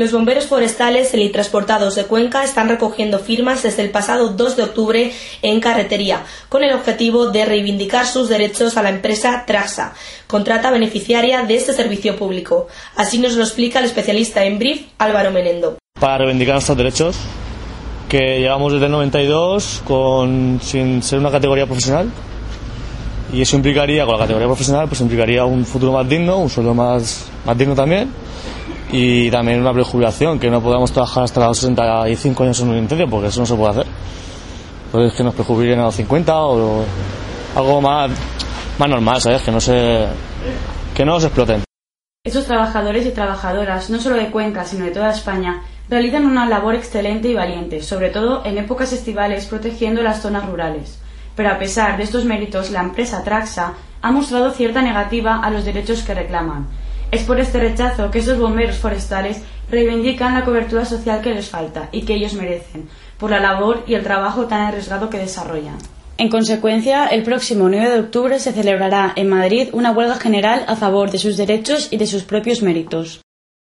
Los bomberos forestales transportados de Cuenca están recogiendo firmas desde el pasado 2 de octubre en carretería, con el objetivo de reivindicar sus derechos a la empresa Traxa, contrata beneficiaria de este servicio público. Así nos lo explica el especialista en brief Álvaro Menendo. Para reivindicar nuestros derechos, que llevamos desde el 92 con, sin ser una categoría profesional, y eso implicaría, con la categoría profesional, pues implicaría un futuro más digno, un sueldo más digno también y también una prejubilación, que no podamos trabajar hasta los 65 años en un incendio, porque eso no se puede hacer. Pues que nos prejubilen a los 50 o algo más, más normal, ¿sabes? Que no se, que no nos exploten. Estos trabajadores y trabajadoras, no solo de Cuenca, sino de toda España, realizan una labor excelente y valiente, sobre todo en épocas estivales protegiendo las zonas rurales. Pero a pesar de estos méritos, la empresa Traxa ha mostrado cierta negativa a los derechos que reclaman es por este rechazo que esos bomberos forestales reivindican la cobertura social que les falta y que ellos merecen, por la labor y el trabajo tan arriesgado que desarrollan. En consecuencia, el próximo 9 de octubre se celebrará en Madrid una huelga general a favor de sus derechos y de sus propios méritos.